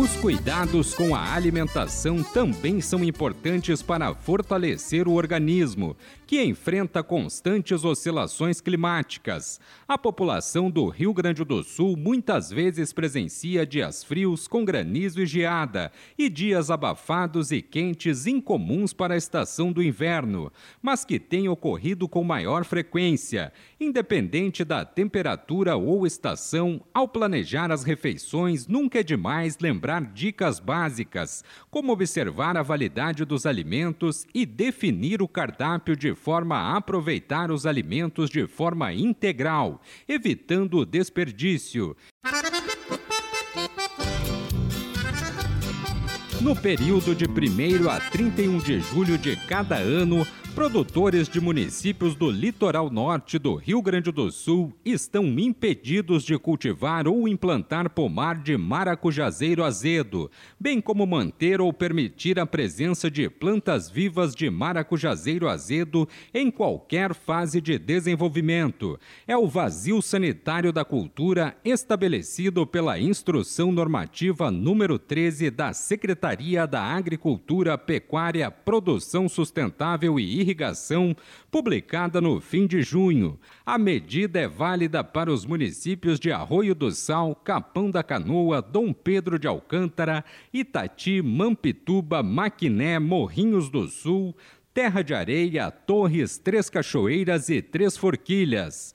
Os cuidados com a alimentação também são importantes para fortalecer o organismo, que enfrenta constantes oscilações climáticas. A população do Rio Grande do Sul muitas vezes presencia dias frios com granizo e geada e dias abafados e quentes incomuns para a estação do inverno, mas que têm ocorrido com maior frequência, independente da temperatura ou estação. Ao planejar as refeições, nunca é demais lembrar dicas básicas, como observar a validade dos alimentos e definir o cardápio de forma a aproveitar os alimentos de forma integral, evitando o desperdício. No período de 1 a 31 de julho de cada ano, Produtores de municípios do litoral norte do Rio Grande do Sul estão impedidos de cultivar ou implantar pomar de maracujazeiro azedo, bem como manter ou permitir a presença de plantas vivas de maracujazeiro azedo em qualquer fase de desenvolvimento. É o vazio sanitário da cultura estabelecido pela Instrução Normativa número 13 da Secretaria da Agricultura, Pecuária, Produção Sustentável e irrigação, publicada no fim de junho. A medida é válida para os municípios de Arroio do Sal, Capão da Canoa, Dom Pedro de Alcântara, Itati, Mampituba, Maquiné, Morrinhos do Sul, Terra de Areia, Torres, Três Cachoeiras e Três Forquilhas.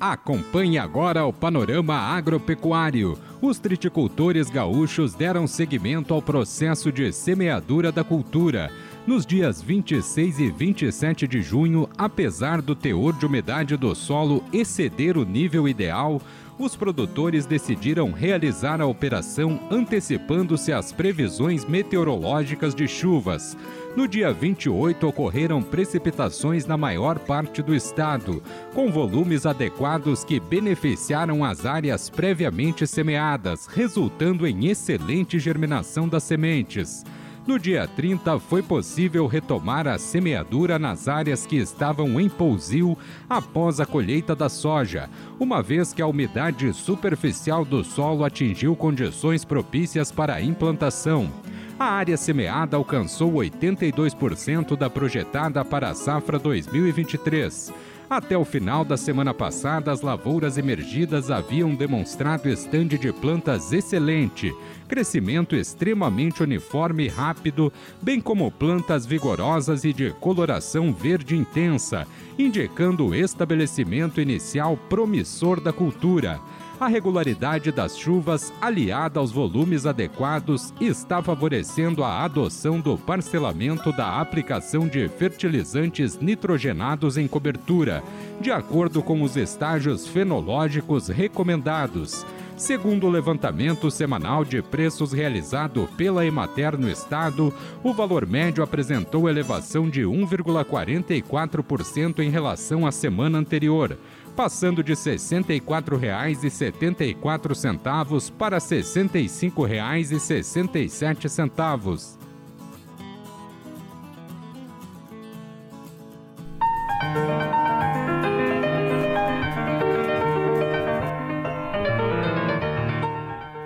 Acompanhe agora o panorama agropecuário. Os triticultores gaúchos deram seguimento ao processo de semeadura da cultura. Nos dias 26 e 27 de junho, apesar do teor de umidade do solo exceder o nível ideal, os produtores decidiram realizar a operação antecipando-se às previsões meteorológicas de chuvas. No dia 28, ocorreram precipitações na maior parte do estado, com volumes adequados que beneficiaram as áreas previamente semeadas, resultando em excelente germinação das sementes. No dia 30, foi possível retomar a semeadura nas áreas que estavam em pousio após a colheita da soja, uma vez que a umidade superficial do solo atingiu condições propícias para a implantação. A área semeada alcançou 82% da projetada para a safra 2023. Até o final da semana passada, as lavouras emergidas haviam demonstrado estande de plantas excelente, crescimento extremamente uniforme e rápido, bem como plantas vigorosas e de coloração verde intensa, indicando o estabelecimento inicial promissor da cultura. A regularidade das chuvas, aliada aos volumes adequados, está favorecendo a adoção do parcelamento da aplicação de fertilizantes nitrogenados em cobertura, de acordo com os estágios fenológicos recomendados. Segundo o levantamento semanal de preços realizado pela Emater no estado, o valor médio apresentou elevação de 1,44% em relação à semana anterior passando de R$ 64,74 para R$ 65,67.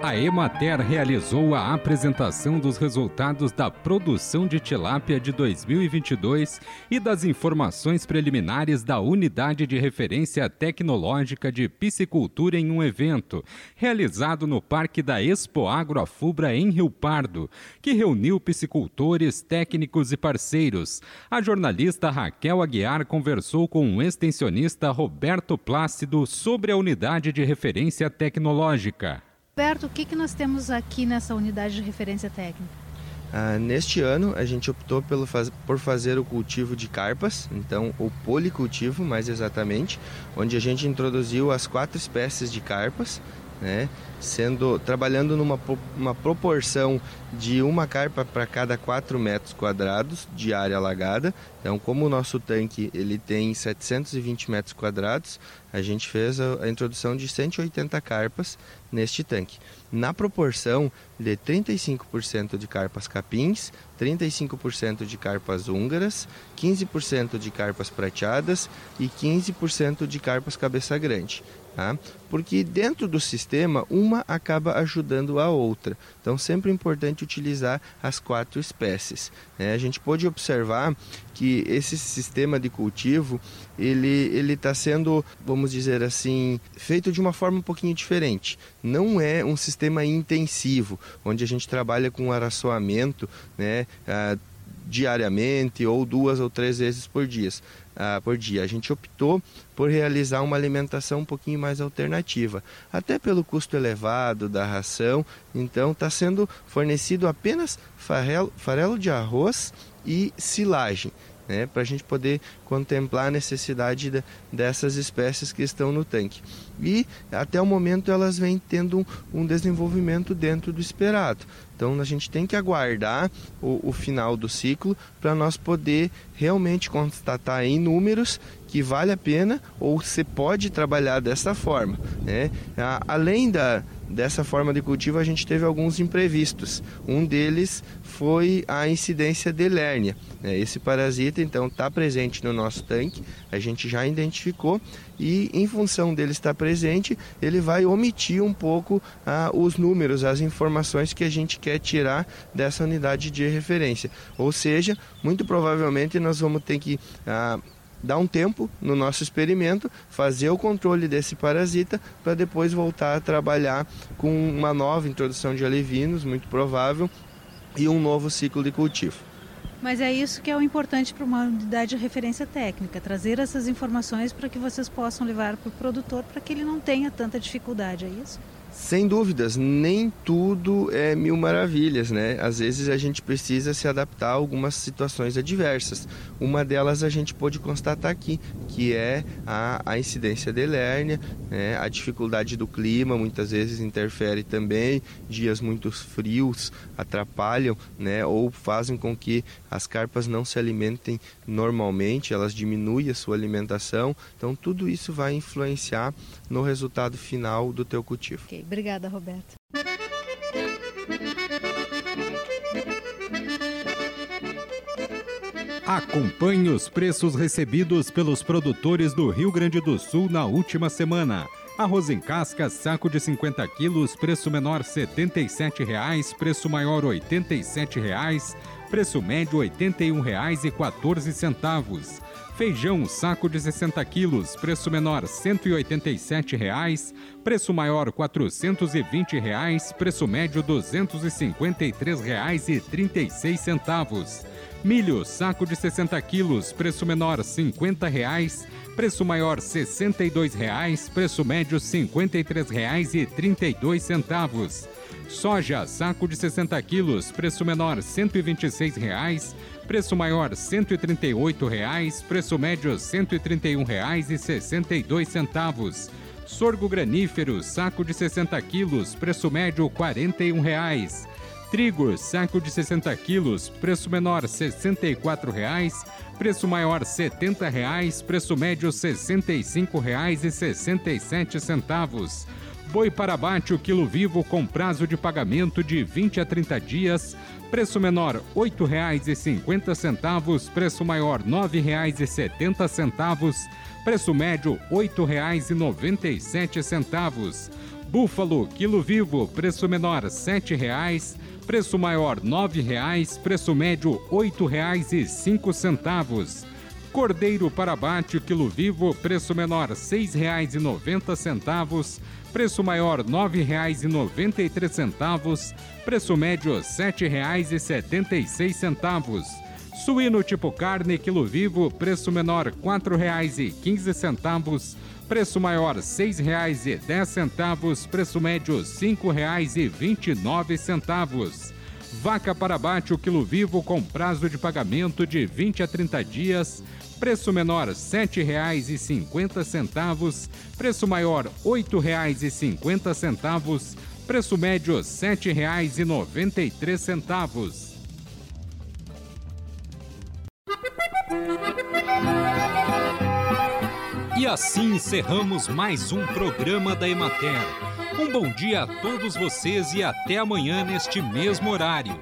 A Emater realizou a apresentação dos resultados da produção de tilápia de 2022 e das informações preliminares da Unidade de Referência Tecnológica de Piscicultura em um evento realizado no Parque da Expo Agro Afubra em Rio Pardo, que reuniu piscicultores, técnicos e parceiros. A jornalista Raquel Aguiar conversou com o extensionista Roberto Plácido sobre a Unidade de Referência Tecnológica. Roberto, o que, que nós temos aqui nessa unidade de referência técnica? Ah, neste ano a gente optou pelo faz, por fazer o cultivo de carpas, então o policultivo mais exatamente, onde a gente introduziu as quatro espécies de carpas né? Sendo trabalhando numa uma proporção de uma carpa para cada 4 metros quadrados de área alagada. Então, como o nosso tanque ele tem 720 metros quadrados, a gente fez a, a introdução de 180 carpas neste tanque, na proporção de 35% de carpas capins, 35% de carpas húngaras, 15% de carpas prateadas e 15% de carpas cabeça grande. Tá? Porque dentro do sistema, uma acaba ajudando a outra. Então, sempre é importante utilizar as quatro espécies. Né? A gente pode observar que esse sistema de cultivo ele está sendo, vamos dizer assim, feito de uma forma um pouquinho diferente. Não é um sistema intensivo, onde a gente trabalha com araçoamento, né? Ah, diariamente ou duas ou três vezes por dia. Ah, por dia. A gente optou por realizar uma alimentação um pouquinho mais alternativa, até pelo custo elevado da ração. Então está sendo fornecido apenas farelo, farelo de arroz e silagem né, para a gente poder contemplar a necessidade de, dessas espécies que estão no tanque. E até o momento elas vêm tendo um, um desenvolvimento dentro do esperado. Então a gente tem que aguardar o, o final do ciclo para nós poder realmente constatar em números que vale a pena ou você pode trabalhar dessa forma. Né? Além da, dessa forma de cultivo, a gente teve alguns imprevistos. Um deles foi a incidência de lérnia. Né? Esse parasita, então, está presente no nosso tanque, a gente já identificou e, em função dele estar presente, ele vai omitir um pouco ah, os números, as informações que a gente quer tirar dessa unidade de referência. Ou seja, muito provavelmente nós vamos ter que ah, dar um tempo no nosso experimento, fazer o controle desse parasita para depois voltar a trabalhar com uma nova introdução de alevinos, muito provável, e um novo ciclo de cultivo. Mas é isso que é o importante para uma unidade de referência técnica, trazer essas informações para que vocês possam levar para o produtor para que ele não tenha tanta dificuldade, é isso? Sem dúvidas, nem tudo é mil maravilhas, né? Às vezes a gente precisa se adaptar a algumas situações adversas. Uma delas a gente pode constatar aqui, que é a, a incidência de lérnia, né? a dificuldade do clima muitas vezes interfere também, dias muito frios atrapalham, né? Ou fazem com que as carpas não se alimentem normalmente, elas diminuem a sua alimentação. Então tudo isso vai influenciar no resultado final do teu cultivo. Okay. Obrigada, Roberto. Acompanhe os preços recebidos pelos produtores do Rio Grande do Sul na última semana. Arroz em casca, saco de 50 quilos, preço menor R$ 77,00, preço maior R$ 87,00, preço médio R$ 81,14. Feijão, saco de 60 quilos, preço menor R$ 187,00, preço maior R$ 420,00, preço médio R$ 253,36. Milho, saco de 60 quilos, preço menor R$ 50,00, preço maior R$ 62,00, preço médio R$ 53,32. Soja, saco de 60 quilos, preço menor R$ 126,00, preço maior R$ 138,00, preço médio R$ 131,62. Sorgo granífero, saco de 60 quilos, preço médio R$ 41,00. Trigo, saco de 60 quilos, preço menor R$ 64,00, preço maior R$ 70,00, preço médio R$ 65,67. Boi para abate o quilo vivo com prazo de pagamento de 20 a 30 dias. Preço menor R$ 8,50, preço maior R$ 9,70, preço médio R$ 8,97. Búfalo, quilo vivo, preço menor R$ 7,00, preço maior R$ 9,00, preço médio R$ 8,05. Cordeiro para abate, quilo vivo, preço menor R$ 6,90, preço maior R$ 9,93, preço médio R$ 7,76. Suíno tipo carne, quilo vivo, preço menor R$ 4,15, preço maior R$ 6,10, preço médio R$ 5,29. Vaca para abate, o quilo vivo com prazo de pagamento de 20 a 30 dias, Preço menor R$ 7,50, preço maior R$ 8,50, preço médio R$ 7,93. E assim encerramos mais um programa da Emater. Um bom dia a todos vocês e até amanhã neste mesmo horário.